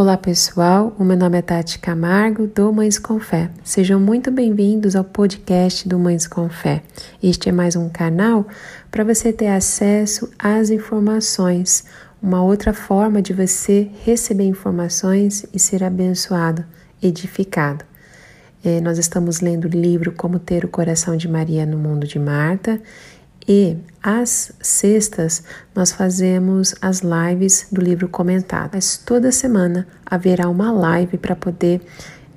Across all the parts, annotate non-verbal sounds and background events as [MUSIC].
Olá pessoal, o meu nome é Tati Camargo do Mães com Fé. Sejam muito bem-vindos ao podcast do Mães com Fé. Este é mais um canal para você ter acesso às informações, uma outra forma de você receber informações e ser abençoado, edificado. É, nós estamos lendo o livro Como Ter o Coração de Maria no Mundo de Marta e às sextas nós fazemos as lives do livro comentado. Mas toda semana haverá uma live para poder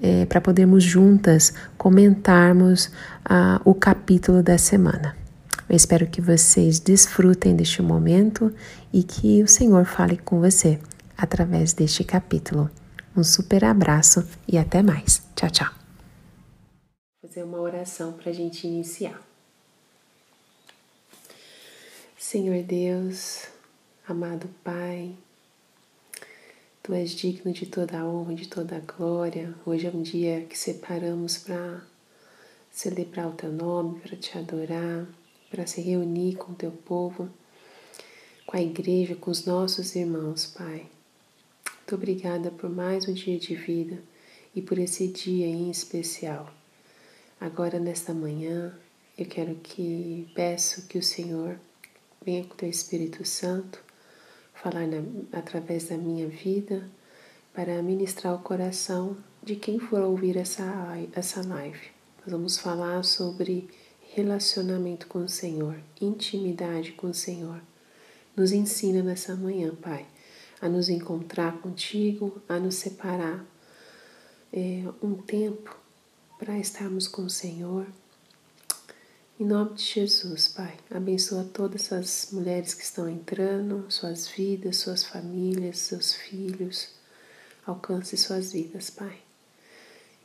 é, para podermos juntas comentarmos ah, o capítulo da semana. Eu espero que vocês desfrutem deste momento e que o Senhor fale com você através deste capítulo. Um super abraço e até mais. Tchau, tchau. Vou fazer uma oração para a gente iniciar. Senhor Deus, amado Pai, Tu és digno de toda a honra, de toda a glória. Hoje é um dia que separamos para celebrar o Teu nome, para Te adorar, para se reunir com o Teu povo, com a igreja, com os nossos irmãos, Pai. Muito obrigada por mais um dia de vida e por esse dia em especial. Agora, nesta manhã, eu quero que peço que o Senhor Venha com teu Espírito Santo falar na, através da minha vida para ministrar o coração de quem for ouvir essa, essa live. Nós vamos falar sobre relacionamento com o Senhor, intimidade com o Senhor. Nos ensina nessa manhã, Pai, a nos encontrar contigo, a nos separar é, um tempo para estarmos com o Senhor em nome de Jesus, Pai, abençoa todas as mulheres que estão entrando, suas vidas, suas famílias, seus filhos. Alcance suas vidas, Pai.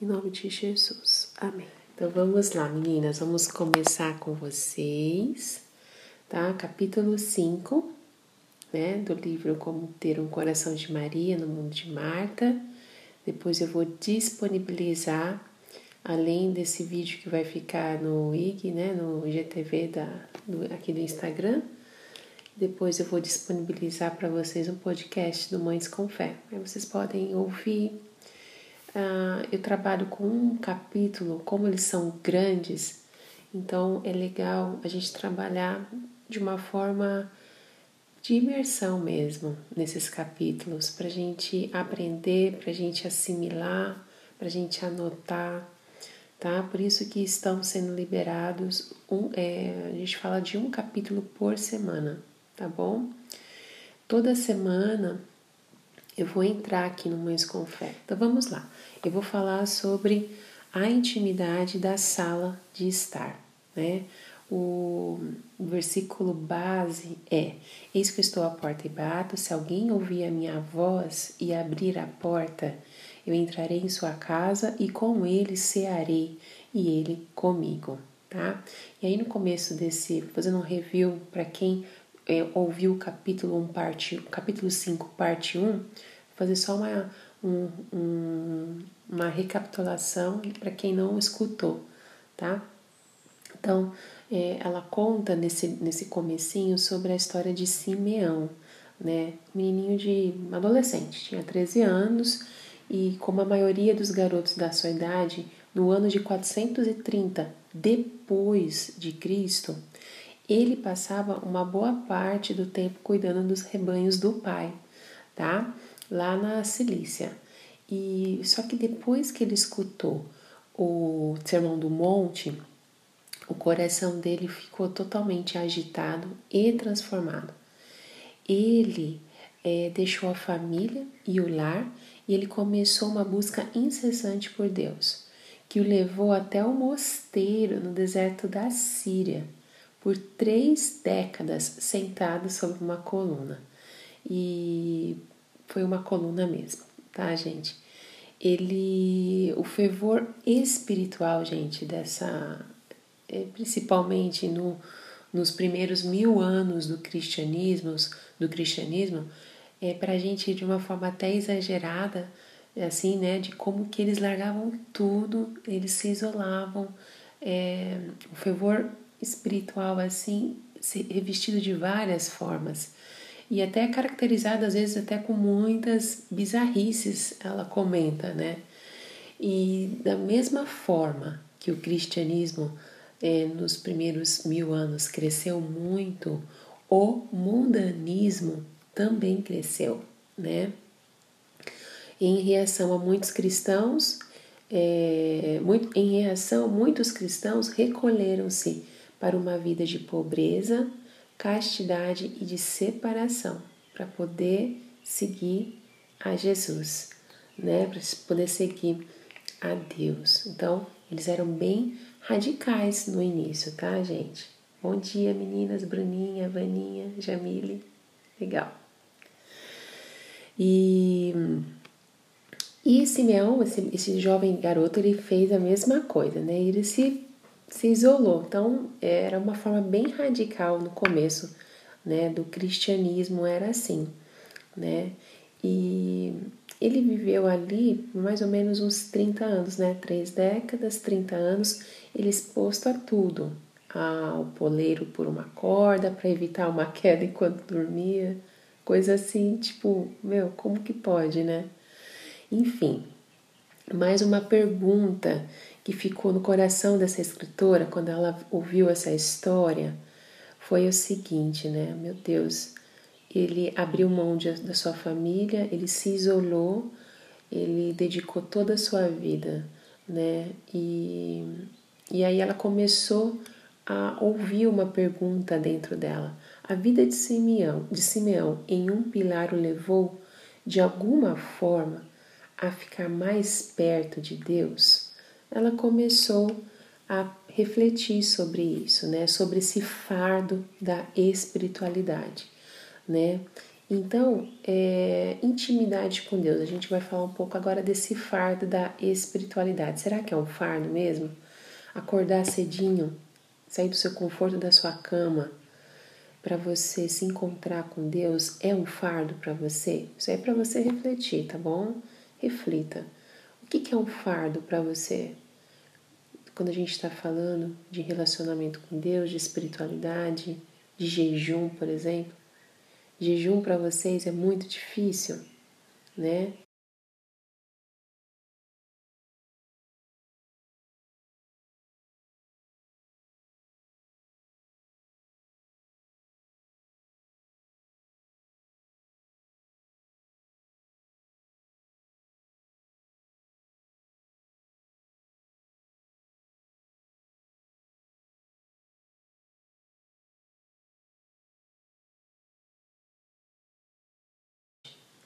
Em nome de Jesus. Amém. Então vamos lá, meninas, vamos começar com vocês, tá? Capítulo 5, né, do livro Como Ter um Coração de Maria no Mundo de Marta. Depois eu vou disponibilizar além desse vídeo que vai ficar no IG, né, no IGTV da, do, aqui do Instagram. Depois eu vou disponibilizar para vocês um podcast do Mães com Fé. Aí vocês podem ouvir. Uh, eu trabalho com um capítulo, como eles são grandes, então é legal a gente trabalhar de uma forma de imersão mesmo nesses capítulos, para a gente aprender, para a gente assimilar, para a gente anotar tá? Por isso que estão sendo liberados, um, é, a gente fala de um capítulo por semana, tá bom? Toda semana eu vou entrar aqui no Mães com Fé. Então vamos lá. Eu vou falar sobre a intimidade da sala de estar, né? O, versículo base é: Eis que estou à porta e bato, se alguém ouvir a minha voz e abrir a porta, eu entrarei em sua casa e com ele cearei e ele comigo, tá? E aí no começo desse, fazendo um review para quem é, ouviu o capítulo 1, parte, capítulo 5, parte 1, fazer só uma, um, um, uma recapitulação para quem não escutou, tá? Então, é, ela conta nesse, nesse comecinho sobre a história de Simeão, né? Menininho de adolescente, tinha 13 anos e como a maioria dos garotos da sua idade, no ano de 430 depois de Cristo, ele passava uma boa parte do tempo cuidando dos rebanhos do pai, tá? Lá na Cilícia. E só que depois que ele escutou o Sermão do Monte, o coração dele ficou totalmente agitado e transformado. Ele é, deixou a família e o lar e ele começou uma busca incessante por Deus, que o levou até o mosteiro no deserto da Síria, por três décadas sentado sobre uma coluna. E foi uma coluna mesmo, tá, gente? Ele, o fervor espiritual, gente, dessa, é, principalmente no, nos primeiros mil anos do cristianismo, do cristianismo, é, para a gente de uma forma até exagerada, assim, né, de como que eles largavam tudo, eles se isolavam, é, o fervor espiritual assim, revestido de várias formas. e até é caracterizada às vezes até com muitas bizarrices, ela comenta, né? E da mesma forma que o cristianismo eh, nos primeiros mil anos cresceu muito, o mundanismo também cresceu, né? Em reação a muitos cristãos, é, muito, em reação, muitos cristãos recolheram-se para uma vida de pobreza, castidade e de separação, para poder seguir a Jesus, né? Para poder seguir a Deus. Então, eles eram bem radicais no início, tá, gente? Bom dia, meninas, Bruninha, Vaninha, Jamile. Legal. E, e Simeão, esse, esse jovem garoto, ele fez a mesma coisa, né? Ele se, se isolou. Então, era uma forma bem radical no começo, né? Do cristianismo era assim, né? E ele viveu ali mais ou menos uns 30 anos, né? Três décadas, 30 anos, ele exposto a tudo. Ao poleiro por uma corda para evitar uma [LAUGHS] queda enquanto dormia, Coisa assim, tipo, meu, como que pode, né? Enfim, mais uma pergunta que ficou no coração dessa escritora quando ela ouviu essa história foi o seguinte, né? Meu Deus, ele abriu mão de, da sua família, ele se isolou, ele dedicou toda a sua vida, né? E, e aí ela começou a ouvir uma pergunta dentro dela. A vida de Simeão, de Simeão em um pilar o levou, de alguma forma, a ficar mais perto de Deus. Ela começou a refletir sobre isso, né? Sobre esse fardo da espiritualidade, né? Então, é, intimidade com Deus. A gente vai falar um pouco agora desse fardo da espiritualidade. Será que é um fardo mesmo? Acordar cedinho, sair do seu conforto da sua cama, para você se encontrar com Deus é um fardo para você? Isso é para você refletir, tá bom? Reflita. O que, que é um fardo para você? Quando a gente está falando de relacionamento com Deus, de espiritualidade, de jejum, por exemplo. Jejum para vocês é muito difícil, né?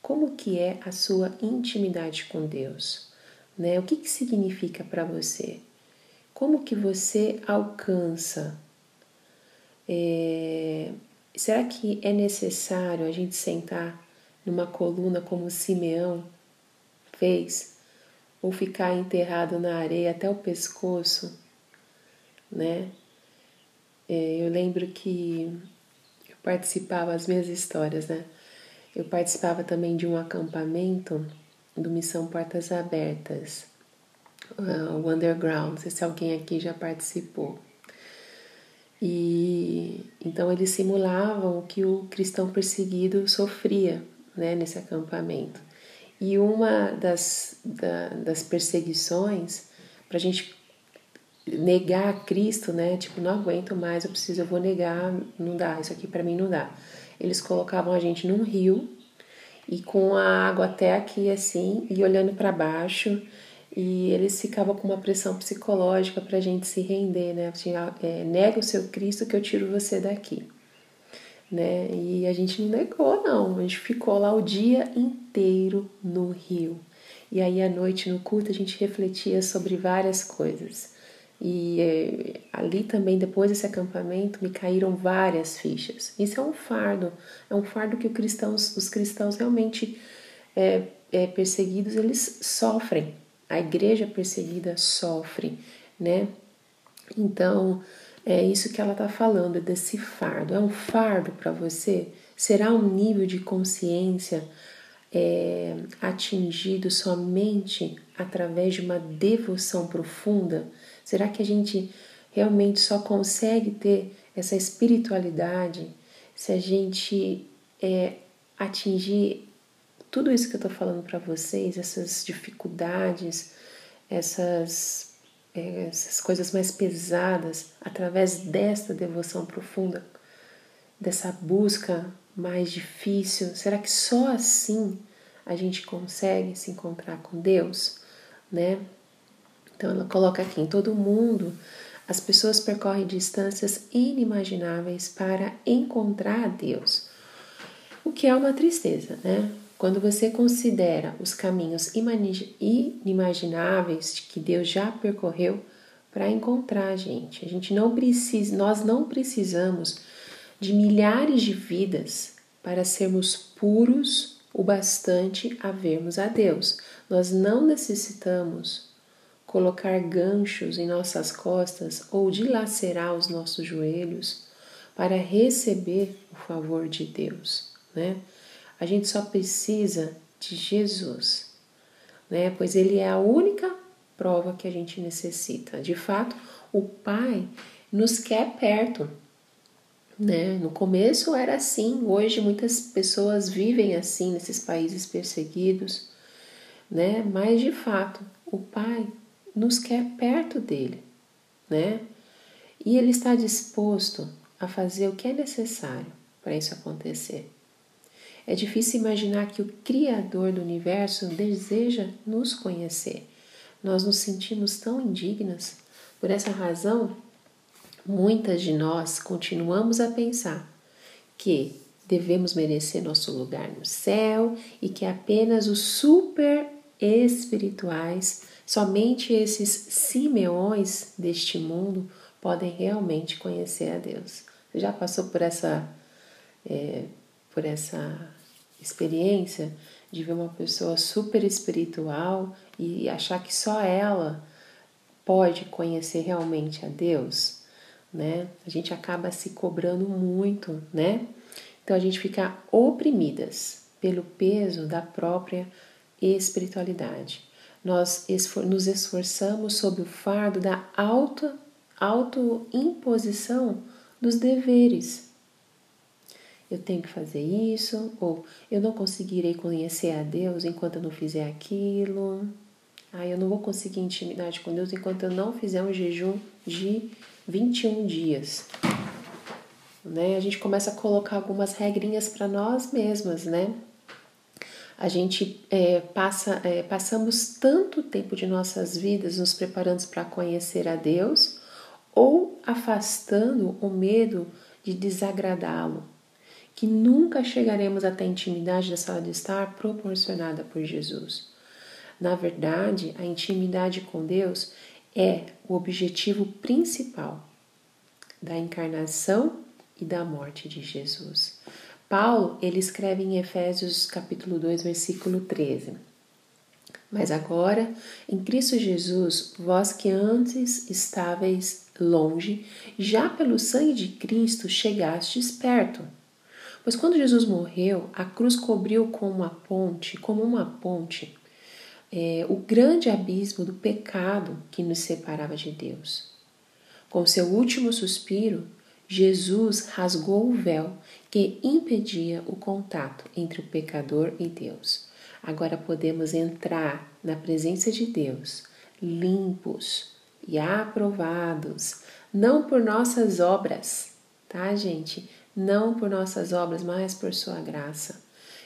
Como que é a sua intimidade com Deus, né? O que que significa para você? Como que você alcança? É... Será que é necessário a gente sentar numa coluna como Simeão fez, ou ficar enterrado na areia até o pescoço, né? É, eu lembro que eu participava as minhas histórias, né? Eu participava também de um acampamento do Missão Portas Abertas, uh, o Underground, não sei se alguém aqui já participou. E então eles simulavam o que o cristão perseguido sofria né, nesse acampamento. E uma das, da, das perseguições, para a gente negar Cristo, né? Tipo, não aguento mais, eu preciso, eu vou negar, não dá, isso aqui para mim não dá eles colocavam a gente num rio e com a água até aqui assim e olhando para baixo e eles ficavam com uma pressão psicológica para a gente se render, né? É, nega o seu Cristo que eu tiro você daqui, né? E a gente não negou, não. A gente ficou lá o dia inteiro no rio. E aí à noite no culto a gente refletia sobre várias coisas. E é, ali também, depois desse acampamento, me caíram várias fichas. Isso é um fardo, é um fardo que os cristãos realmente é, é, perseguidos, eles sofrem. A igreja perseguida sofre, né? Então, é isso que ela está falando, desse fardo. É um fardo para você? Será um nível de consciência é, atingido somente através de uma devoção profunda? Será que a gente realmente só consegue ter essa espiritualidade se a gente é, atingir tudo isso que eu estou falando para vocês, essas dificuldades, essas, é, essas coisas mais pesadas, através desta devoção profunda, dessa busca mais difícil? Será que só assim a gente consegue se encontrar com Deus, né? Então ela coloca aqui em todo mundo as pessoas percorrem distâncias inimagináveis para encontrar Deus. O que é uma tristeza, né? Quando você considera os caminhos inimagináveis que Deus já percorreu para encontrar a gente. A gente não precisa, nós não precisamos de milhares de vidas para sermos puros o bastante a vermos a Deus. Nós não necessitamos colocar ganchos em nossas costas ou dilacerar os nossos joelhos para receber o favor de Deus, né? A gente só precisa de Jesus, né? Pois ele é a única prova que a gente necessita. De fato, o Pai nos quer perto, né? No começo era assim, hoje muitas pessoas vivem assim nesses países perseguidos, né? Mas de fato, o Pai nos quer perto dele, né? E ele está disposto a fazer o que é necessário para isso acontecer. É difícil imaginar que o Criador do universo deseja nos conhecer. Nós nos sentimos tão indignas. Por essa razão, muitas de nós continuamos a pensar que devemos merecer nosso lugar no céu e que apenas os super espirituais, somente esses simeões deste mundo, podem realmente conhecer a Deus. Você já passou por essa é, por essa experiência de ver uma pessoa super espiritual e achar que só ela pode conhecer realmente a Deus, né? A gente acaba se cobrando muito, né? Então a gente fica oprimidas pelo peso da própria espiritualidade. Nós nos esforçamos sob o fardo da auto, auto-imposição dos deveres, eu tenho que fazer isso, ou eu não conseguirei conhecer a Deus enquanto eu não fizer aquilo. Ah, eu não vou conseguir intimidade com Deus enquanto eu não fizer um jejum de 21 dias. Né? A gente começa a colocar algumas regrinhas para nós mesmas, né? A gente é, passa, é, passamos tanto tempo de nossas vidas nos preparando para conhecer a Deus ou afastando o medo de desagradá-lo que nunca chegaremos até a intimidade da sala de estar proporcionada por Jesus. Na verdade, a intimidade com Deus é o objetivo principal da encarnação e da morte de Jesus. Paulo, ele escreve em Efésios capítulo 2, versículo 13. Mas agora, em Cristo Jesus, vós que antes estáveis longe, já pelo sangue de Cristo chegastes perto Pois quando Jesus morreu, a cruz cobriu como uma ponte, como uma ponte, é, o grande abismo do pecado que nos separava de Deus. Com seu último suspiro, Jesus rasgou o véu que impedia o contato entre o pecador e Deus. Agora podemos entrar na presença de Deus, limpos e aprovados, não por nossas obras, tá, gente? não por nossas obras, mas por sua graça.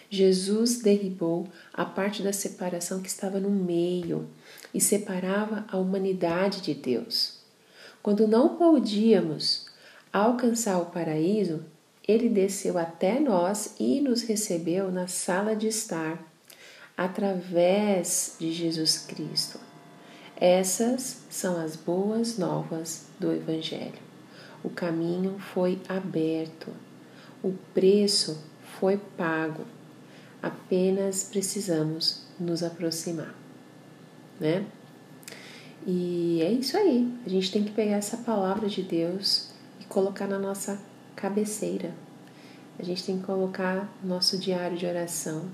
Jesus derribou a parte da separação que estava no meio e separava a humanidade de Deus. Quando não podíamos alcançar o paraíso, ele desceu até nós e nos recebeu na sala de estar, através de Jesus Cristo. Essas são as boas novas do Evangelho. O caminho foi aberto, o preço foi pago. Apenas precisamos nos aproximar, né? E é isso aí. A gente tem que pegar essa palavra de Deus colocar na nossa cabeceira. A gente tem que colocar nosso diário de oração.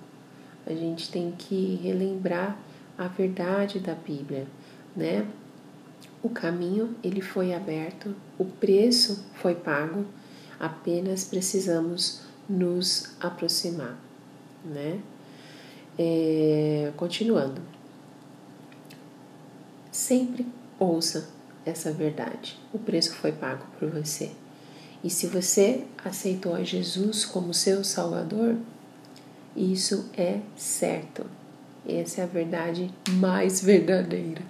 A gente tem que relembrar a verdade da Bíblia, né? O caminho ele foi aberto, o preço foi pago, apenas precisamos nos aproximar, né? É, continuando, sempre ouça essa verdade. O preço foi pago por você. E se você aceitou a Jesus como seu Salvador, isso é certo. Essa é a verdade mais verdadeira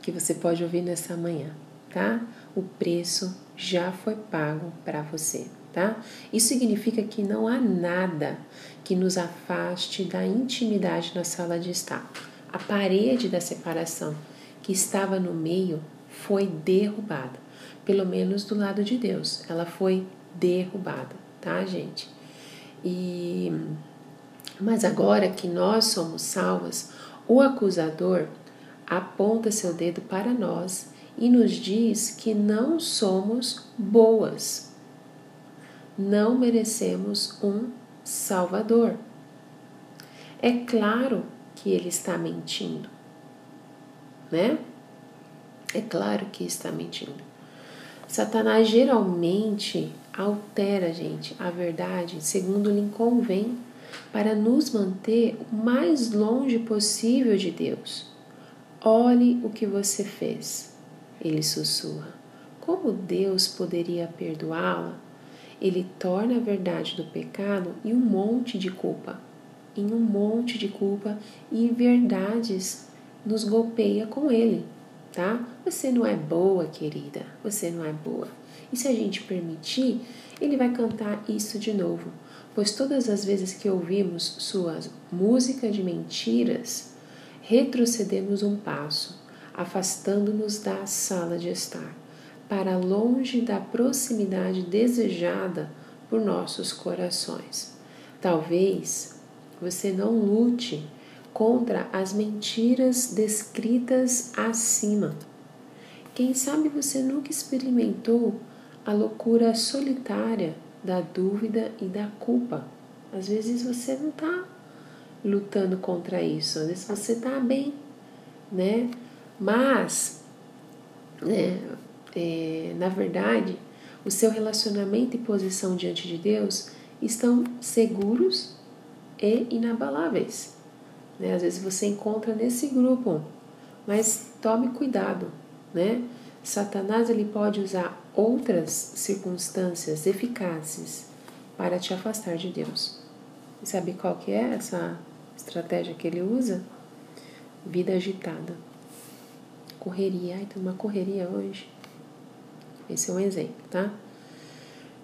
que você pode ouvir nessa manhã, tá? O preço já foi pago para você, tá? Isso significa que não há nada que nos afaste da intimidade na sala de estar. A parede da separação que estava no meio foi derrubada, pelo menos do lado de Deus. Ela foi derrubada, tá, gente? E mas agora que nós somos salvas, o acusador aponta seu dedo para nós e nos diz que não somos boas. Não merecemos um Salvador. É claro que ele está mentindo, né? É claro que está mentindo. Satanás geralmente altera, gente, a verdade segundo lhe convém para nos manter o mais longe possível de Deus. Olhe o que você fez, ele sussurra. Como Deus poderia perdoá-la? Ele torna a verdade do pecado em um monte de culpa, em um monte de culpa e verdades nos golpeia com ele, tá? Você não é boa, querida, você não é boa. E se a gente permitir, ele vai cantar isso de novo pois todas as vezes que ouvimos sua música de mentiras, retrocedemos um passo, afastando-nos da sala de estar, para longe da proximidade desejada por nossos corações. Talvez você não lute contra as mentiras descritas acima. Quem sabe você nunca experimentou a loucura solitária da dúvida e da culpa. Às vezes você não está lutando contra isso, às vezes você está bem, né? Mas, né, é, na verdade, o seu relacionamento e posição diante de Deus estão seguros e inabaláveis. Né? Às vezes você encontra nesse grupo, mas tome cuidado, né? Satanás ele pode usar outras circunstâncias eficazes para te afastar de Deus. E sabe qual que é essa estratégia que ele usa? Vida agitada. Correria. Ai, tem uma correria hoje. Esse é um exemplo, tá?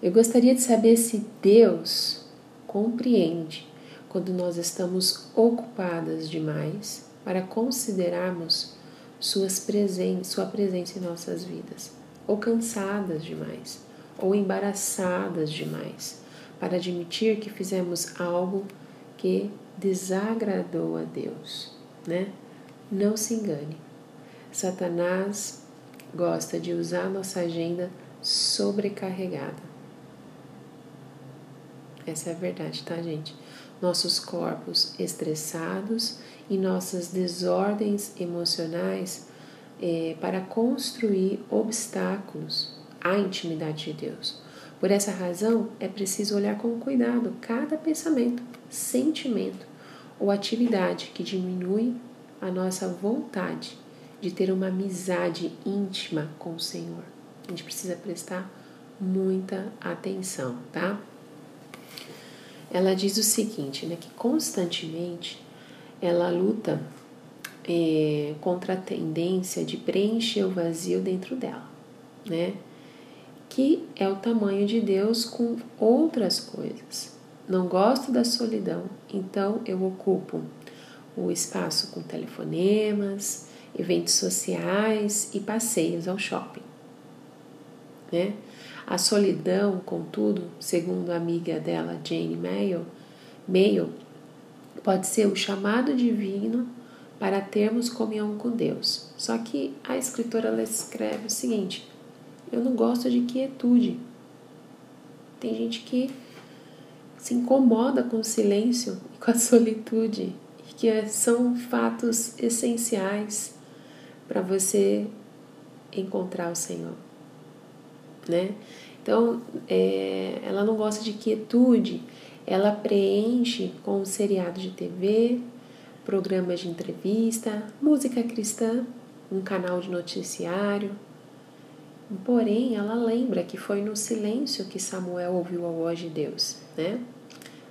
Eu gostaria de saber se Deus compreende quando nós estamos ocupadas demais para considerarmos suas presen sua presença em nossas vidas ou cansadas demais, ou embaraçadas demais, para admitir que fizemos algo que desagradou a Deus, né? Não se engane. Satanás gosta de usar nossa agenda sobrecarregada. Essa é a verdade, tá, gente? Nossos corpos estressados e nossas desordens emocionais é, para construir obstáculos à intimidade de Deus. Por essa razão, é preciso olhar com cuidado cada pensamento, sentimento ou atividade que diminui a nossa vontade de ter uma amizade íntima com o Senhor. A gente precisa prestar muita atenção, tá? Ela diz o seguinte, né, que constantemente ela luta é, contra a tendência de preencher o vazio dentro dela, né? Que é o tamanho de Deus com outras coisas. Não gosto da solidão, então eu ocupo o espaço com telefonemas, eventos sociais e passeios ao shopping. Né? A solidão, contudo, segundo a amiga dela, Jane Mayo, Mayo pode ser o chamado divino para termos comunhão com Deus. Só que a escritora escreve o seguinte: eu não gosto de quietude. Tem gente que se incomoda com o silêncio e com a solitude, que são fatos essenciais para você encontrar o Senhor, né? Então, é, ela não gosta de quietude, ela preenche com seriado de TV, programas de entrevista, música cristã, um canal de noticiário. Porém, ela lembra que foi no silêncio que Samuel ouviu a voz de Deus, né?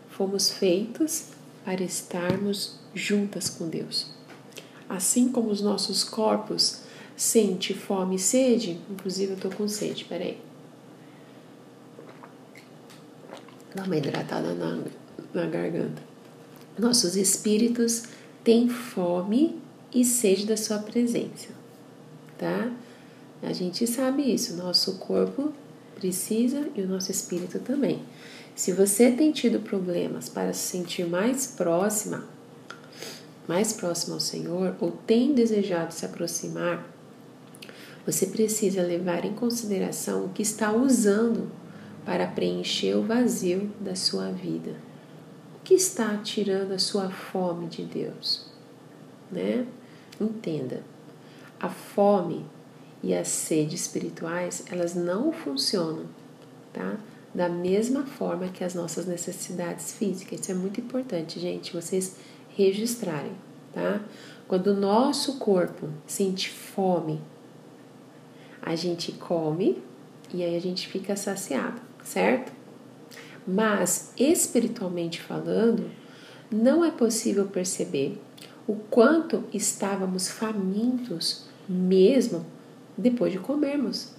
Fomos feitos para estarmos juntas com Deus. Assim como os nossos corpos sentem fome e sede, inclusive eu tô com sede, peraí. Dá uma hidratada na, na garganta. Nossos espíritos têm fome e sede da sua presença, tá? A gente sabe isso, nosso corpo precisa e o nosso espírito também. Se você tem tido problemas para se sentir mais próxima, mais próxima ao Senhor, ou tem desejado se aproximar, você precisa levar em consideração o que está usando para preencher o vazio da sua vida. O que está tirando a sua fome de Deus? Né? Entenda, a fome e a sede espirituais, elas não funcionam, tá? Da mesma forma que as nossas necessidades físicas. Isso é muito importante, gente, vocês registrarem, tá? Quando o nosso corpo sente fome, a gente come e aí a gente fica saciado certo? Mas espiritualmente falando, não é possível perceber o quanto estávamos famintos mesmo depois de comermos.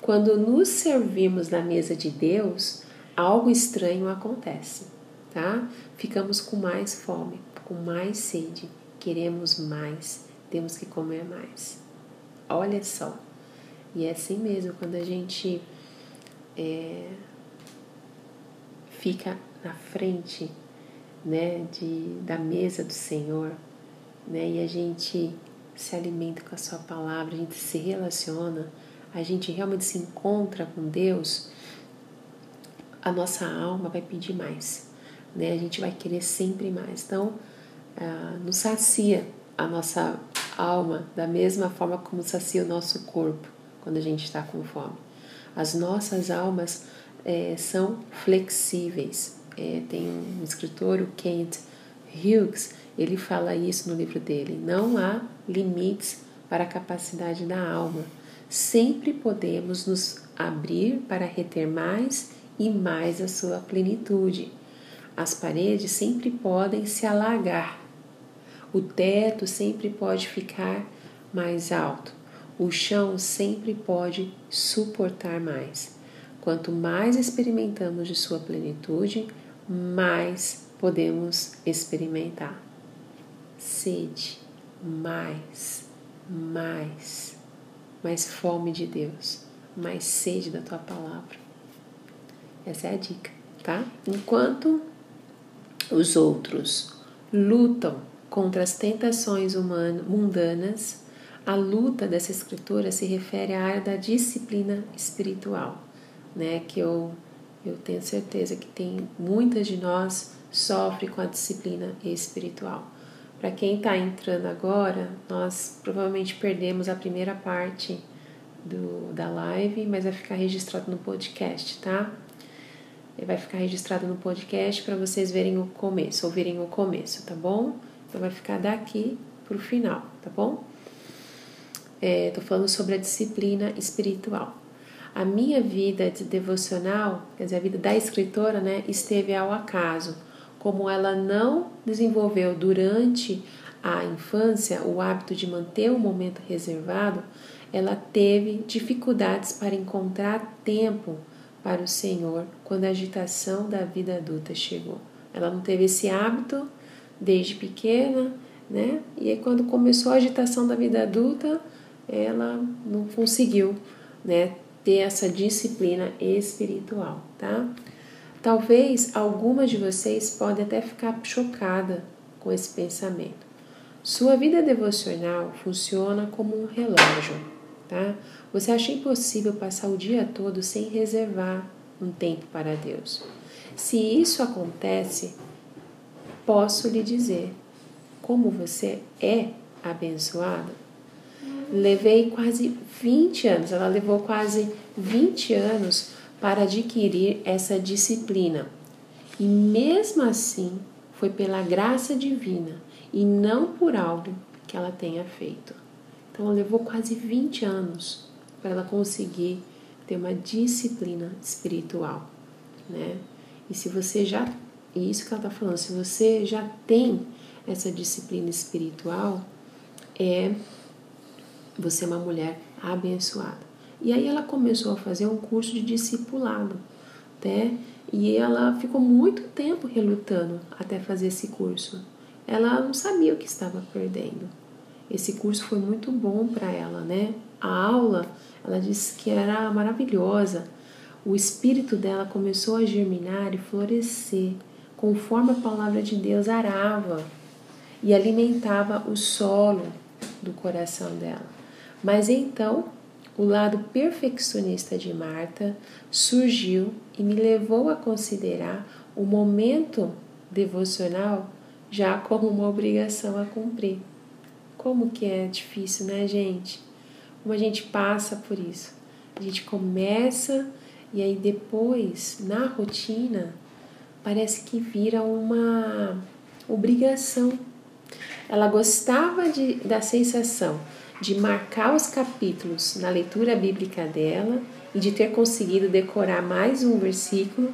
Quando nos servimos na mesa de Deus, algo estranho acontece, tá? Ficamos com mais fome, com mais sede, queremos mais, temos que comer mais. Olha só. E é assim mesmo, quando a gente é, fica na frente né, de, da mesa do Senhor né, e a gente se alimenta com a Sua palavra, a gente se relaciona, a gente realmente se encontra com Deus, a nossa alma vai pedir mais, né? A gente vai querer sempre mais. Então, ah, nos sacia a nossa alma da mesma forma como sacia o nosso corpo quando a gente está com fome. As nossas almas é, são flexíveis. É, tem um escritor, o Kent Hughes, ele fala isso no livro dele. Não há limites para a capacidade da alma. Sempre podemos nos abrir para reter mais e mais a sua plenitude. As paredes sempre podem se alagar. O teto sempre pode ficar mais alto. O chão sempre pode suportar mais. Quanto mais experimentamos de sua plenitude, mais podemos experimentar. Sede, mais, mais, mais fome de Deus, mais sede da tua palavra. Essa é a dica, tá? Enquanto os outros lutam contra as tentações humanas, mundanas, a luta dessa escritora se refere à área da disciplina espiritual, né? Que eu, eu tenho certeza que tem muitas de nós sofre com a disciplina espiritual. Para quem está entrando agora, nós provavelmente perdemos a primeira parte do, da live, mas vai ficar registrado no podcast, tá? Vai ficar registrado no podcast para vocês verem o começo, ouvirem o começo, tá bom? Então vai ficar daqui para o final, tá bom? Estou é, falando sobre a disciplina espiritual. A minha vida de devocional, quer dizer, a vida da escritora, né, esteve ao acaso. Como ela não desenvolveu durante a infância o hábito de manter o momento reservado, ela teve dificuldades para encontrar tempo para o Senhor quando a agitação da vida adulta chegou. Ela não teve esse hábito desde pequena, né? E aí, quando começou a agitação da vida adulta, ela não conseguiu, né, ter essa disciplina espiritual, tá? Talvez algumas de vocês podem até ficar chocada com esse pensamento. Sua vida devocional funciona como um relógio, tá? Você acha impossível passar o dia todo sem reservar um tempo para Deus. Se isso acontece, posso lhe dizer como você é abençoado Levei quase 20 anos, ela levou quase 20 anos para adquirir essa disciplina. E mesmo assim, foi pela graça divina e não por algo que ela tenha feito. Então, levou quase 20 anos para ela conseguir ter uma disciplina espiritual, né? E se você já, e isso que ela está falando, se você já tem essa disciplina espiritual, é você é uma mulher abençoada. E aí ela começou a fazer um curso de discipulado, né? E ela ficou muito tempo relutando até fazer esse curso. Ela não sabia o que estava perdendo. Esse curso foi muito bom para ela, né? A aula, ela disse que era maravilhosa. O espírito dela começou a germinar e florescer, conforme a palavra de Deus arava e alimentava o solo do coração dela. Mas então o lado perfeccionista de Marta surgiu e me levou a considerar o momento devocional já como uma obrigação a cumprir. Como que é difícil, né, gente? Como a gente passa por isso. A gente começa e aí depois, na rotina, parece que vira uma obrigação. Ela gostava de, da sensação de marcar os capítulos na leitura bíblica dela e de ter conseguido decorar mais um versículo.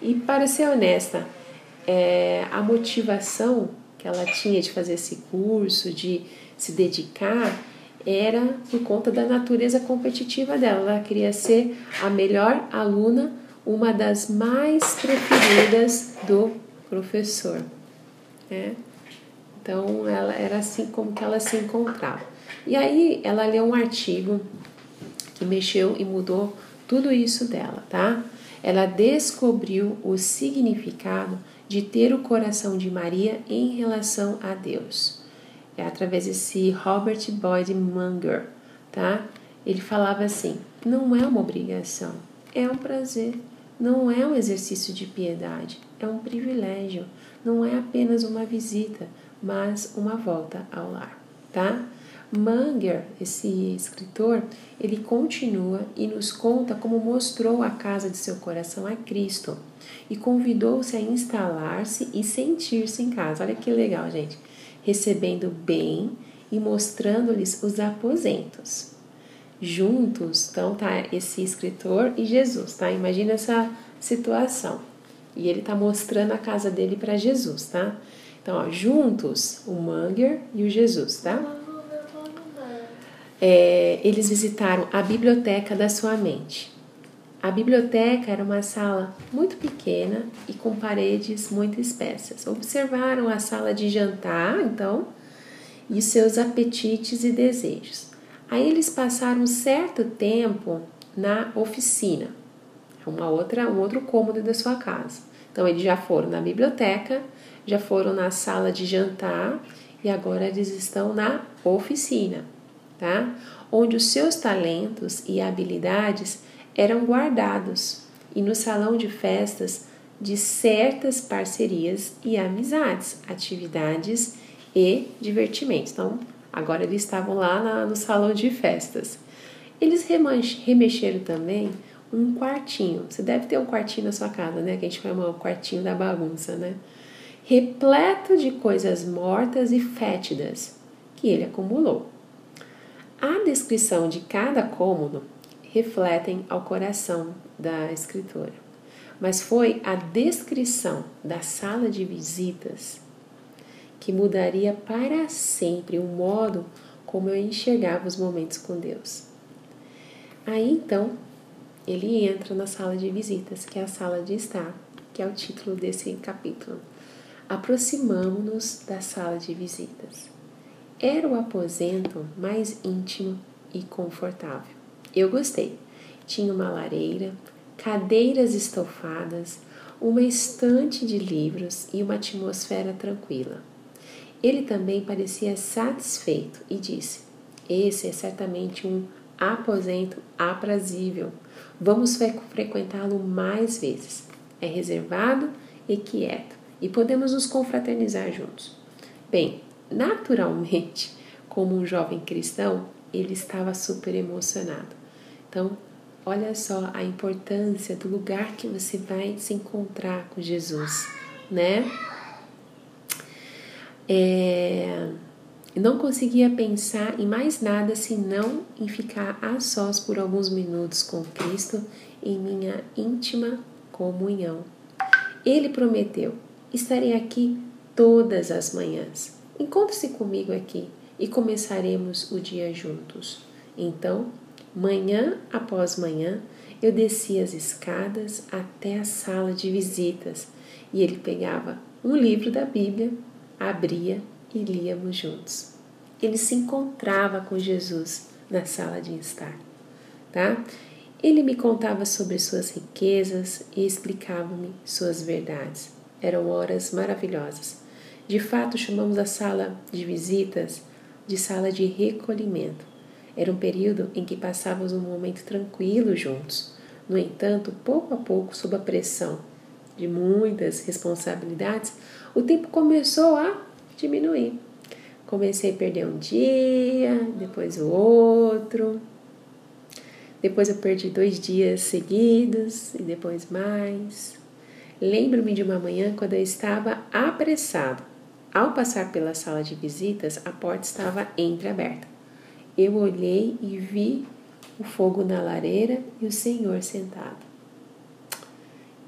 E para ser honesta, é, a motivação que ela tinha de fazer esse curso, de se dedicar, era por conta da natureza competitiva dela. Ela queria ser a melhor aluna, uma das mais preferidas do professor. Né? Então, ela era assim como que ela se encontrava. E aí ela leu um artigo que mexeu e mudou tudo isso dela, tá? Ela descobriu o significado de ter o coração de Maria em relação a Deus. É através desse Robert Boyd Munger, tá? Ele falava assim: não é uma obrigação, é um prazer, não é um exercício de piedade, é um privilégio, não é apenas uma visita, mas uma volta ao lar, tá? Manger, esse escritor, ele continua e nos conta como mostrou a casa de seu coração a Cristo e convidou-se a instalar-se e sentir-se em casa. Olha que legal, gente. Recebendo bem e mostrando-lhes os aposentos. Juntos, então, tá esse escritor e Jesus, tá? Imagina essa situação. E ele tá mostrando a casa dele para Jesus, tá? Então, ó, juntos, o Manger e o Jesus, tá? É, eles visitaram a biblioteca da sua mente. A biblioteca era uma sala muito pequena e com paredes muito espessas. Observaram a sala de jantar, então, e seus apetites e desejos. Aí eles passaram certo tempo na oficina, uma outra, um outro cômodo da sua casa. Então eles já foram na biblioteca, já foram na sala de jantar e agora eles estão na oficina tá? Onde os seus talentos e habilidades eram guardados e no salão de festas de certas parcerias e amizades, atividades e divertimentos. Então, agora eles estavam lá na, no salão de festas. Eles remexeram também um quartinho. Você deve ter um quartinho na sua casa, né? Que a gente chama o quartinho da bagunça, né? Repleto de coisas mortas e fétidas que ele acumulou. A descrição de cada cômodo refletem ao coração da escritora, mas foi a descrição da sala de visitas que mudaria para sempre o modo como eu enxergava os momentos com Deus. Aí então ele entra na sala de visitas, que é a sala de estar, que é o título desse capítulo. Aproximamos-nos da sala de visitas. Era o aposento mais íntimo e confortável. Eu gostei. Tinha uma lareira, cadeiras estofadas, uma estante de livros e uma atmosfera tranquila. Ele também parecia satisfeito e disse: Esse é certamente um aposento aprazível. Vamos frequentá-lo mais vezes. É reservado e quieto e podemos nos confraternizar juntos. Bem, naturalmente, como um jovem cristão, ele estava super emocionado. Então, olha só a importância do lugar que você vai se encontrar com Jesus, né? É, não conseguia pensar em mais nada senão em ficar a sós por alguns minutos com Cristo em minha íntima comunhão. Ele prometeu: estarei aqui todas as manhãs. Encontre-se comigo aqui e começaremos o dia juntos. Então, manhã após manhã, eu descia as escadas até a sala de visitas e ele pegava um livro da Bíblia, abria e líamos juntos. Ele se encontrava com Jesus na sala de estar, tá? Ele me contava sobre suas riquezas e explicava-me suas verdades. Eram horas maravilhosas. De fato, chamamos a sala de visitas de sala de recolhimento. Era um período em que passávamos um momento tranquilo juntos. No entanto, pouco a pouco, sob a pressão de muitas responsabilidades, o tempo começou a diminuir. Comecei a perder um dia, depois o outro. Depois eu perdi dois dias seguidos e depois mais. Lembro-me de uma manhã quando eu estava apressado. Ao passar pela sala de visitas, a porta estava entreaberta. Eu olhei e vi o fogo na lareira e o Senhor sentado.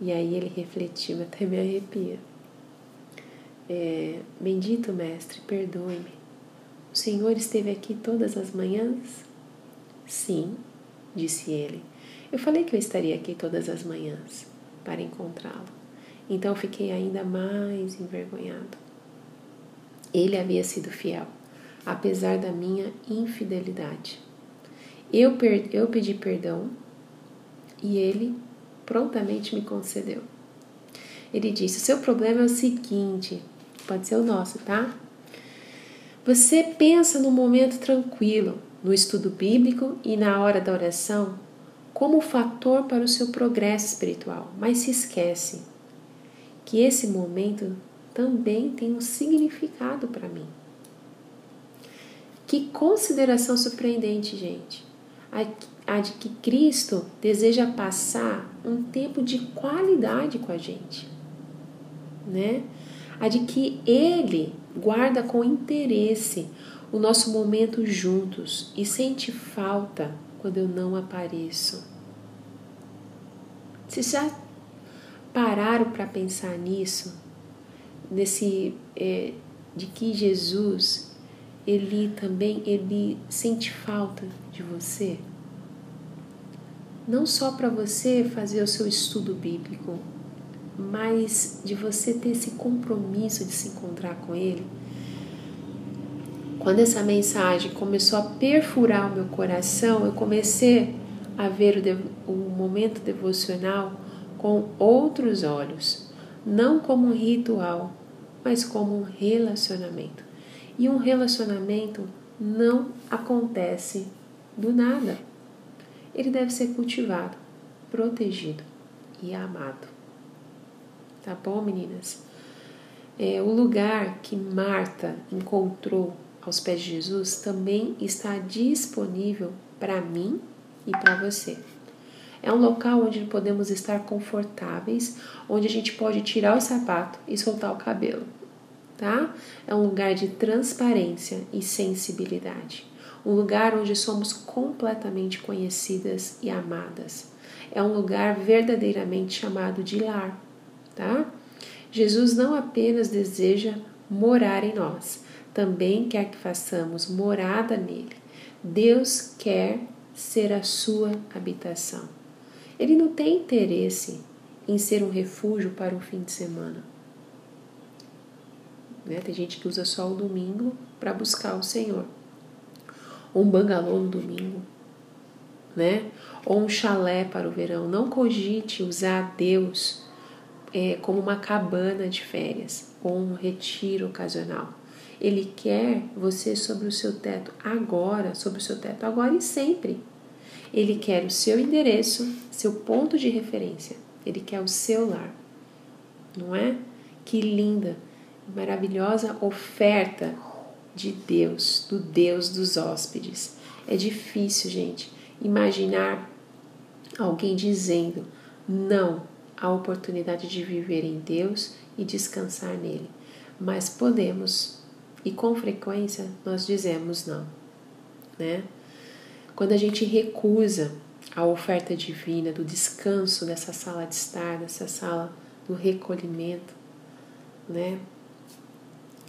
E aí ele refletiu, [LAUGHS] até me arrepia. É, Bendito Mestre, perdoe-me. O Senhor esteve aqui todas as manhãs? Sim, disse ele. Eu falei que eu estaria aqui todas as manhãs para encontrá-lo. Então fiquei ainda mais envergonhado. Ele havia sido fiel, apesar da minha infidelidade. Eu, eu pedi perdão e ele prontamente me concedeu. Ele disse: O seu problema é o seguinte, pode ser o nosso, tá? Você pensa no momento tranquilo, no estudo bíblico e na hora da oração como fator para o seu progresso espiritual, mas se esquece que esse momento também tem um significado para mim. Que consideração surpreendente, gente! A de que Cristo deseja passar um tempo de qualidade com a gente, né? A de que Ele guarda com interesse o nosso momento juntos e sente falta quando eu não apareço. Vocês já pararam para pensar nisso? Nesse é, de que Jesus ele também ele sente falta de você? Não só para você fazer o seu estudo bíblico, mas de você ter esse compromisso de se encontrar com Ele. Quando essa mensagem começou a perfurar o meu coração, eu comecei a ver o, o momento devocional com outros olhos, não como um ritual, mas como um relacionamento. E um relacionamento não acontece do nada. Ele deve ser cultivado, protegido e amado. Tá bom, meninas? É, o lugar que Marta encontrou aos pés de Jesus também está disponível para mim e para você. É um local onde podemos estar confortáveis, onde a gente pode tirar o sapato e soltar o cabelo, tá? É um lugar de transparência e sensibilidade. Um lugar onde somos completamente conhecidas e amadas. É um lugar verdadeiramente chamado de lar tá? Jesus não apenas deseja morar em nós, também quer que façamos morada nele. Deus quer ser a sua habitação. Ele não tem interesse em ser um refúgio para um fim de semana. Né? Tem gente que usa só o domingo para buscar o Senhor. Ou um bangalô no domingo, né? Ou um chalé para o verão. Não cogite usar Deus é, como uma cabana de férias ou um retiro ocasional. Ele quer você sobre o seu teto agora, sobre o seu teto agora e sempre. Ele quer o seu endereço, seu ponto de referência. Ele quer o seu lar. Não é? Que linda, maravilhosa oferta de Deus, do Deus dos hóspedes. É difícil, gente, imaginar alguém dizendo não à oportunidade de viver em Deus e descansar nele. Mas podemos, e com frequência nós dizemos não, né? Quando a gente recusa a oferta divina do descanso dessa sala de estar, dessa sala do recolhimento, né?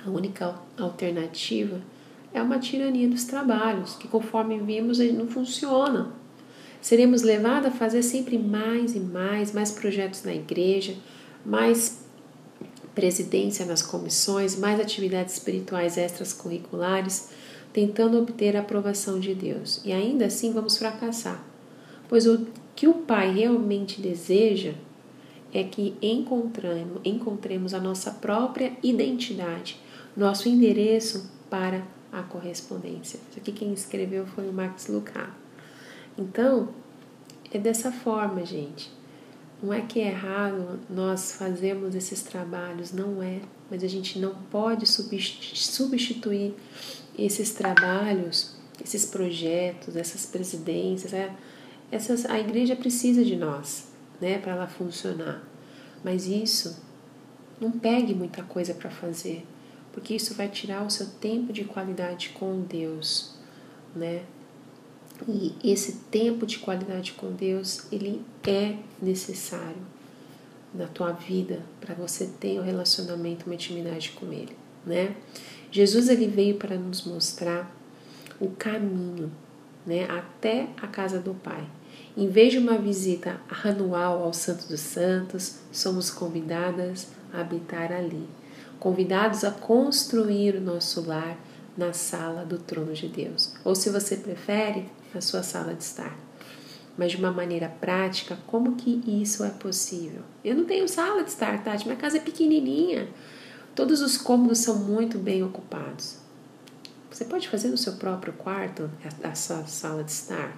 A única alternativa é uma tirania dos trabalhos, que conforme vimos não funciona. Seremos levados a fazer sempre mais e mais, mais projetos na igreja, mais presidência nas comissões, mais atividades espirituais extras curriculares, tentando obter a aprovação de Deus. E ainda assim vamos fracassar, pois o que o Pai realmente deseja é que encontremos, encontremos a nossa própria identidade, nosso endereço para a correspondência. Isso aqui quem escreveu foi o Max Lucas. Então, é dessa forma, gente. Não é que é errado nós fazermos esses trabalhos, não é, mas a gente não pode substituir esses trabalhos, esses projetos, essas presidências. É, essas, a igreja precisa de nós, né, para ela funcionar. Mas isso não pegue muita coisa para fazer, porque isso vai tirar o seu tempo de qualidade com Deus, né? E esse tempo de qualidade com Deus, ele é necessário na tua vida para você ter um relacionamento, uma intimidade com Ele, né? Jesus ele veio para nos mostrar o caminho, né, até a casa do Pai. Em vez de uma visita anual ao Santo dos Santos, somos convidadas a habitar ali, convidados a construir o nosso lar na sala do trono de Deus, ou se você prefere, na sua sala de estar. Mas de uma maneira prática, como que isso é possível? Eu não tenho sala de estar, Tati, minha casa é pequenininha. Todos os cômodos são muito bem ocupados. Você pode fazer no seu próprio quarto a sua sala de estar,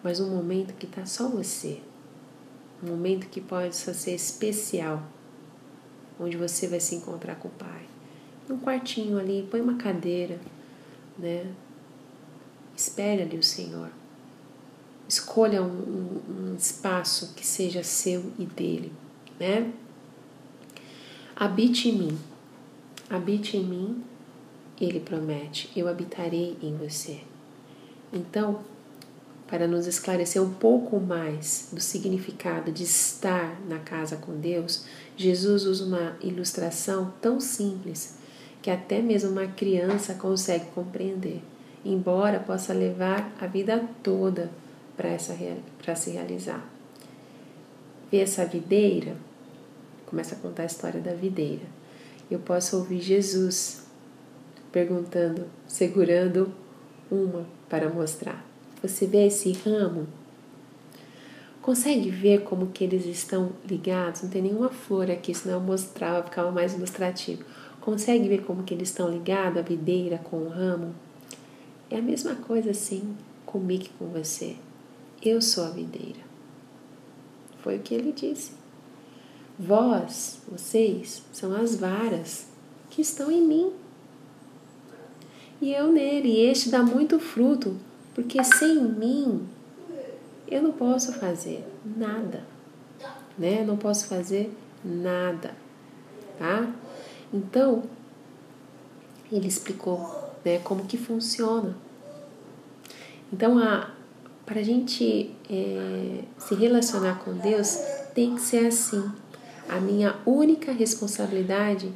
mas um momento que está só você, um momento que pode ser especial, onde você vai se encontrar com o Pai. Um quartinho ali, põe uma cadeira, né? Espere ali o Senhor. Escolha um, um, um espaço que seja seu e dele, né? Habite em mim. Habite em mim, ele promete, eu habitarei em você. Então, para nos esclarecer um pouco mais do significado de estar na casa com Deus, Jesus usa uma ilustração tão simples que até mesmo uma criança consegue compreender embora possa levar a vida toda para se realizar. Vê essa videira? Começa a contar a história da videira. Eu posso ouvir Jesus perguntando, segurando uma para mostrar. Você vê esse ramo? Consegue ver como que eles estão ligados? Não tem nenhuma flor aqui, senão eu mostrava, ficava mais ilustrativo. Consegue ver como que eles estão ligados, a videira com o ramo? É a mesma coisa assim comigo e com você. Eu sou a videira. Foi o que ele disse. Vós, vocês, são as varas que estão em mim. E eu nele. E este dá muito fruto, porque sem mim eu não posso fazer nada. Né? Eu não posso fazer nada. Tá? Então, ele explicou né, como que funciona. Então, para a gente é, se relacionar com Deus, tem que ser assim. A minha única responsabilidade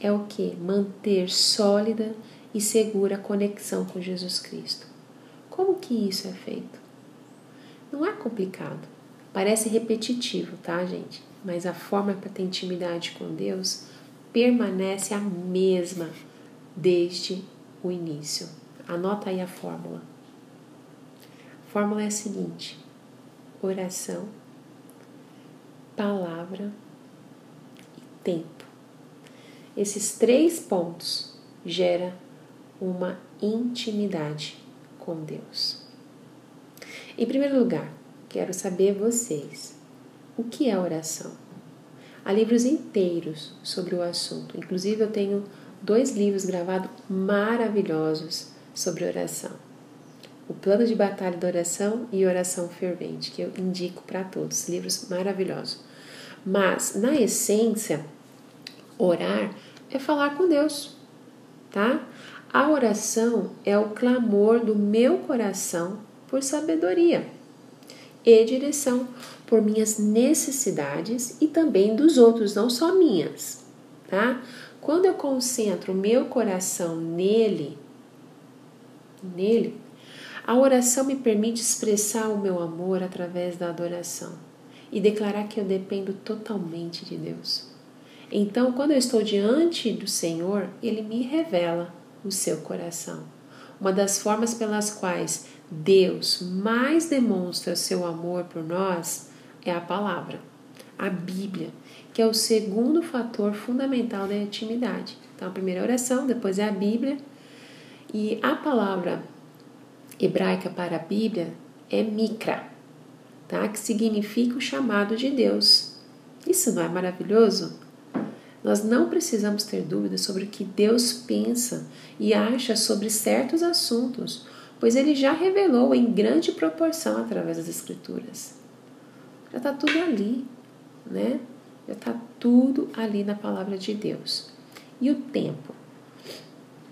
é o que? Manter sólida e segura a conexão com Jesus Cristo. Como que isso é feito? Não é complicado. Parece repetitivo, tá, gente? Mas a forma para ter intimidade com Deus permanece a mesma desde o início. Anota aí a fórmula. A fórmula é a seguinte: oração, palavra tempo. Esses três pontos geram uma intimidade com Deus. Em primeiro lugar, quero saber vocês o que é oração. Há livros inteiros sobre o assunto, inclusive eu tenho dois livros gravados maravilhosos sobre oração. O Plano de Batalha da Oração e Oração Fervente, que eu indico para todos, livros maravilhosos. Mas, na essência, orar é falar com Deus, tá? A oração é o clamor do meu coração por sabedoria e direção, por minhas necessidades e também dos outros, não só minhas, tá? Quando eu concentro o meu coração nele, nele, a oração me permite expressar o meu amor através da adoração e declarar que eu dependo totalmente de Deus. Então, quando eu estou diante do Senhor, ele me revela o seu coração. Uma das formas pelas quais Deus mais demonstra seu amor por nós é a palavra, a Bíblia, que é o segundo fator fundamental da intimidade. Então, a primeira oração, depois é a Bíblia, e a palavra hebraica para a Bíblia é mikra, tá? que significa o chamado de Deus. Isso não é maravilhoso? Nós não precisamos ter dúvidas sobre o que Deus pensa e acha sobre certos assuntos, pois Ele já revelou em grande proporção através das Escrituras. Já está tudo ali, né? Já está tudo ali na palavra de Deus. E o tempo?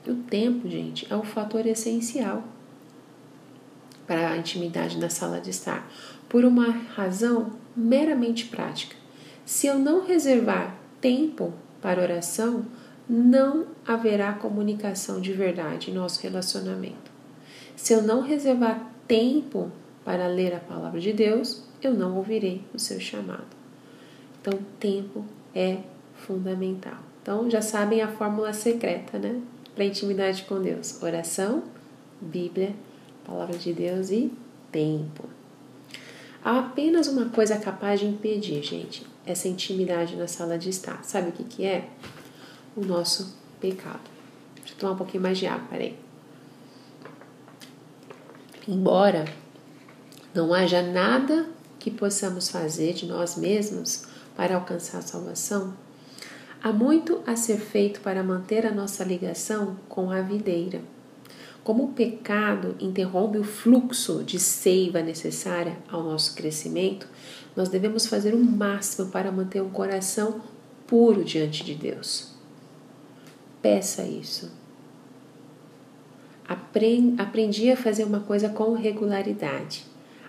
O tempo, gente, é um fator essencial para a intimidade na sala de estar, por uma razão meramente prática. Se eu não reservar tempo para oração, não haverá comunicação de verdade em nosso relacionamento. Se eu não reservar tempo para ler a palavra de Deus, eu não ouvirei o seu chamado. Então, tempo é fundamental. Então, já sabem a fórmula secreta, né? Para intimidade com Deus: oração, Bíblia, palavra de Deus e tempo. Há apenas uma coisa capaz de impedir, gente, essa intimidade na sala de estar. Sabe o que, que é? O nosso pecado. Deixa eu tomar um pouquinho mais de água, peraí. Embora não haja nada que possamos fazer de nós mesmos para alcançar a salvação, há muito a ser feito para manter a nossa ligação com a videira como o pecado interrompe o fluxo de seiva necessária ao nosso crescimento, nós devemos fazer o máximo para manter um coração puro diante de Deus. Peça isso. Aprendi a fazer uma coisa com regularidade,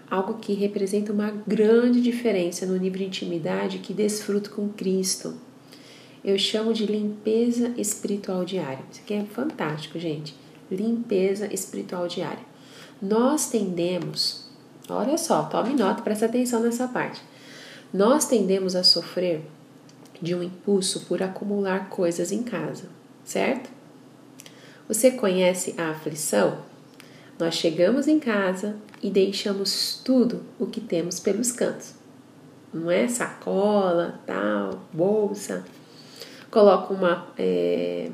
algo que representa uma grande diferença no nível de intimidade que desfruto com Cristo. Eu chamo de limpeza espiritual diária. Isso aqui é fantástico, gente limpeza espiritual diária. Nós tendemos, olha só, tome nota, presta atenção nessa parte. Nós tendemos a sofrer de um impulso por acumular coisas em casa, certo? Você conhece a aflição? Nós chegamos em casa e deixamos tudo o que temos pelos cantos. Não é sacola, tal, bolsa. Coloca uma é,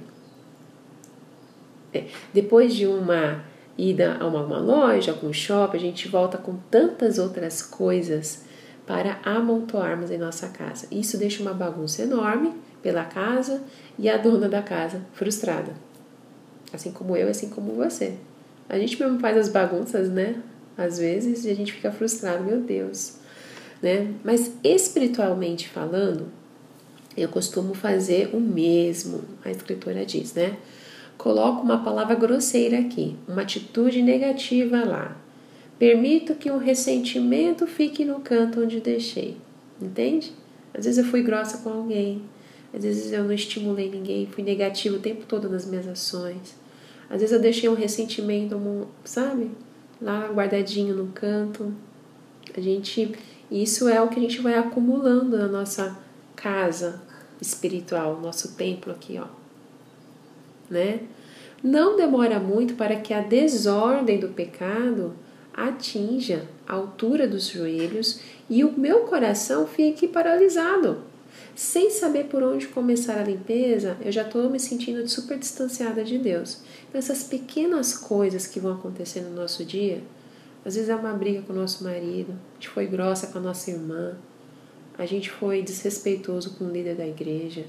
depois de uma ida a uma, uma loja, algum shopping, a gente volta com tantas outras coisas para amontoarmos em nossa casa. Isso deixa uma bagunça enorme pela casa e a dona da casa frustrada. Assim como eu, assim como você. A gente mesmo faz as bagunças, né? Às vezes, e a gente fica frustrado, meu Deus. Né? Mas espiritualmente falando, eu costumo fazer o mesmo, a escritora diz, né? Coloco uma palavra grosseira aqui, uma atitude negativa lá. Permito que um ressentimento fique no canto onde deixei. Entende? Às vezes eu fui grossa com alguém, às vezes eu não estimulei ninguém, fui negativo o tempo todo nas minhas ações. Às vezes eu deixei um ressentimento, sabe? Lá guardadinho no canto. A gente, isso é o que a gente vai acumulando na nossa casa espiritual, nosso templo aqui, ó né? Não demora muito para que a desordem do pecado atinja a altura dos joelhos e o meu coração fique paralisado. Sem saber por onde começar a limpeza, eu já estou me sentindo super distanciada de Deus. Então, essas pequenas coisas que vão acontecer no nosso dia, às vezes é uma briga com o nosso marido, a gente foi grossa com a nossa irmã, a gente foi desrespeitoso com o líder da igreja,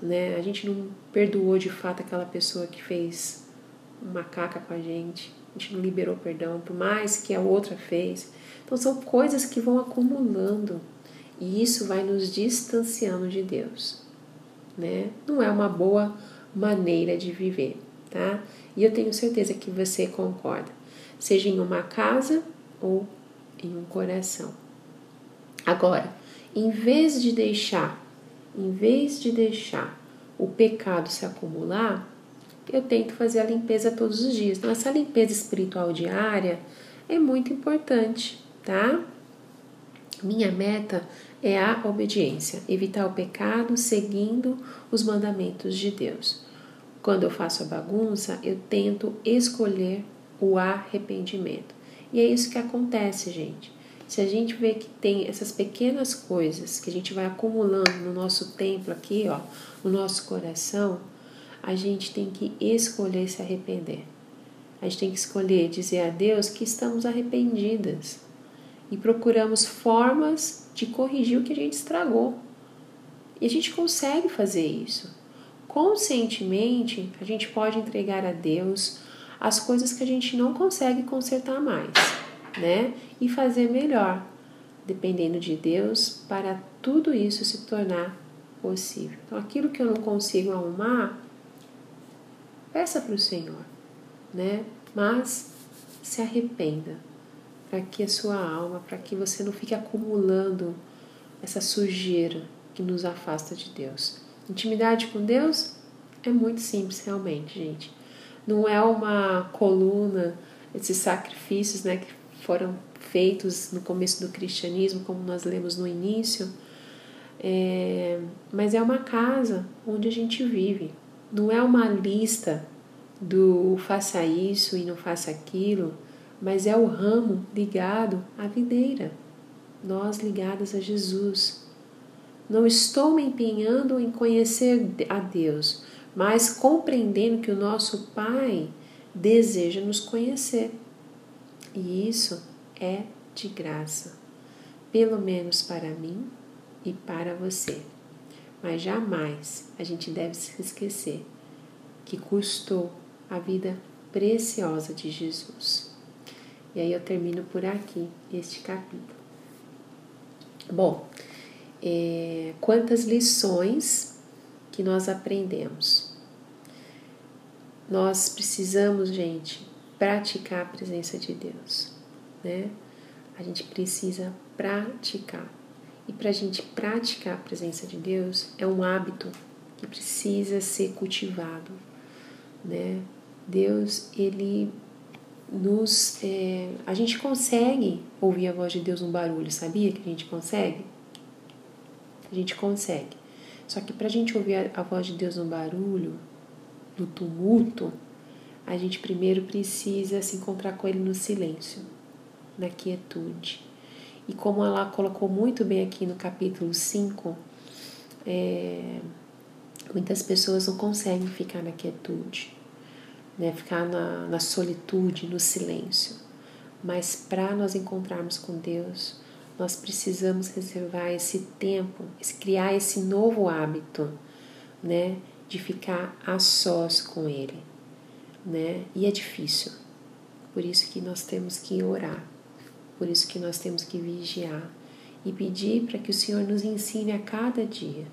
né? A gente não perdoou de fato aquela pessoa que fez uma caca com a gente. a gente não liberou perdão, por mais que a outra fez. Então são coisas que vão acumulando e isso vai nos distanciando de Deus, né? Não é uma boa maneira de viver, tá? E eu tenho certeza que você concorda, seja em uma casa ou em um coração. Agora, em vez de deixar, em vez de deixar o pecado se acumular, eu tento fazer a limpeza todos os dias. Então, essa limpeza espiritual diária é muito importante, tá? Minha meta é a obediência, evitar o pecado seguindo os mandamentos de Deus. Quando eu faço a bagunça, eu tento escolher o arrependimento. E é isso que acontece, gente. Se a gente vê que tem essas pequenas coisas que a gente vai acumulando no nosso templo aqui, ó, no nosso coração, a gente tem que escolher se arrepender. A gente tem que escolher dizer a Deus que estamos arrependidas e procuramos formas de corrigir o que a gente estragou. E a gente consegue fazer isso. Conscientemente, a gente pode entregar a Deus as coisas que a gente não consegue consertar mais, né? E fazer melhor, dependendo de Deus, para tudo isso se tornar possível. Então, aquilo que eu não consigo arrumar, peça para o Senhor, né? Mas se arrependa, para que a sua alma, para que você não fique acumulando essa sujeira que nos afasta de Deus. Intimidade com Deus é muito simples, realmente, gente. Não é uma coluna, esses sacrifícios né, que foram feitos no começo do cristianismo, como nós lemos no início, é, mas é uma casa onde a gente vive. Não é uma lista do faça isso e não faça aquilo, mas é o ramo ligado à videira, nós ligadas a Jesus. Não estou me empenhando em conhecer a Deus, mas compreendendo que o nosso Pai deseja nos conhecer. E isso é de graça, pelo menos para mim e para você. Mas jamais a gente deve se esquecer que custou a vida preciosa de Jesus. E aí eu termino por aqui este capítulo. Bom, é, quantas lições que nós aprendemos. Nós precisamos, gente, praticar a presença de Deus, né? A gente precisa praticar. E para a gente praticar a presença de Deus é um hábito que precisa ser cultivado, né? Deus, ele nos. É, a gente consegue ouvir a voz de Deus no barulho, sabia que a gente consegue? A gente consegue. Só que para a gente ouvir a, a voz de Deus no barulho, no tumulto, a gente primeiro precisa se encontrar com Ele no silêncio, na quietude. E como ela colocou muito bem aqui no capítulo 5, é, muitas pessoas não conseguem ficar na quietude né? ficar na, na solitude, no silêncio. Mas para nós encontrarmos com Deus, nós precisamos reservar esse tempo, criar esse novo hábito, né, de ficar a sós com Ele, né? E é difícil. Por isso que nós temos que orar. Por isso que nós temos que vigiar e pedir para que o Senhor nos ensine a cada dia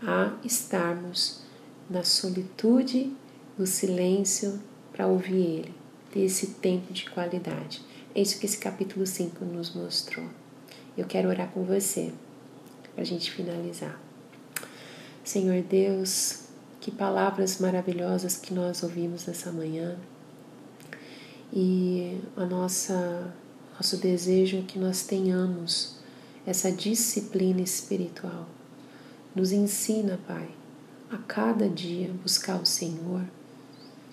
a estarmos na solitude no silêncio para ouvir Ele, ter esse tempo de qualidade. É isso que esse capítulo 5 nos mostrou. Eu quero orar com você para a gente finalizar. Senhor Deus, que palavras maravilhosas que nós ouvimos nessa manhã e a nossa nosso desejo é que nós tenhamos essa disciplina espiritual. Nos ensina, Pai, a cada dia buscar o Senhor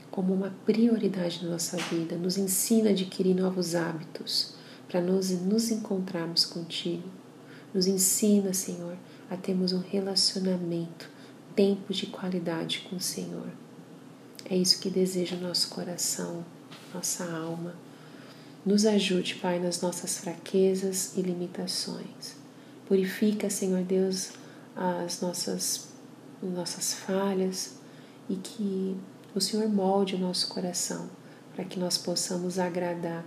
como uma prioridade na nossa vida, nos ensina a adquirir novos hábitos para nós nos encontrarmos contigo. Nos ensina, Senhor, a termos um relacionamento, tempo de qualidade com o Senhor. É isso que deseja o nosso coração, nossa alma. Nos ajude, Pai, nas nossas fraquezas e limitações. Purifica, Senhor Deus, as nossas, nossas falhas e que o Senhor molde o nosso coração para que nós possamos agradar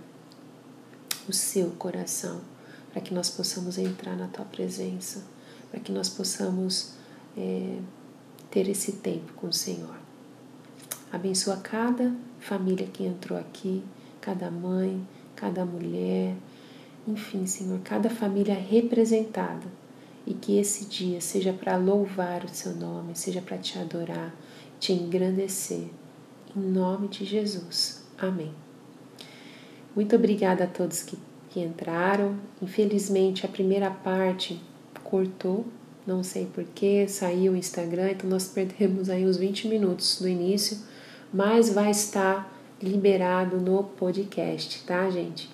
o seu coração, para que nós possamos entrar na tua presença, para que nós possamos é, ter esse tempo com o Senhor. Abençoa cada família que entrou aqui, cada mãe, cada mulher, enfim, Senhor, cada família representada. E que esse dia seja para louvar o seu nome, seja para te adorar, te engrandecer. Em nome de Jesus. Amém. Muito obrigada a todos que, que entraram. Infelizmente, a primeira parte cortou, não sei porquê, saiu o Instagram, então nós perdemos aí uns 20 minutos do início, mas vai estar liberado no podcast, tá, gente?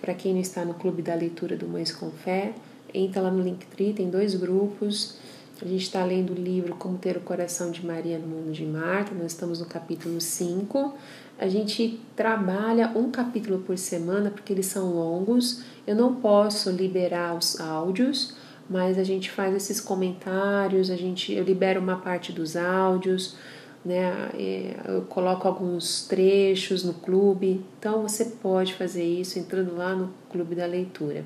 Para quem não está no Clube da Leitura do Mães com Fé, entra lá no Linktree, tem dois grupos. A gente está lendo o livro Como Ter o Coração de Maria no Mundo de Marta, nós estamos no capítulo 5. A gente trabalha um capítulo por semana porque eles são longos. Eu não posso liberar os áudios, mas a gente faz esses comentários, a gente eu libero uma parte dos áudios, né? Eu coloco alguns trechos no clube. Então você pode fazer isso entrando lá no clube da leitura.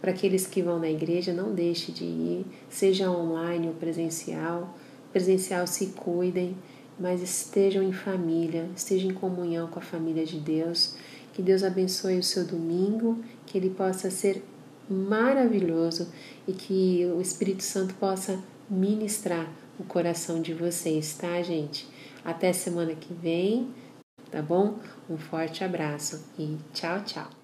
Para aqueles que vão na igreja, não deixe de ir, seja online ou presencial. Presencial se cuidem, mas estejam em família, estejam em comunhão com a família de Deus. Que Deus abençoe o seu domingo, que ele possa ser maravilhoso e que o Espírito Santo possa ministrar o coração de vocês, tá, gente? Até semana que vem, tá bom? Um forte abraço e tchau, tchau.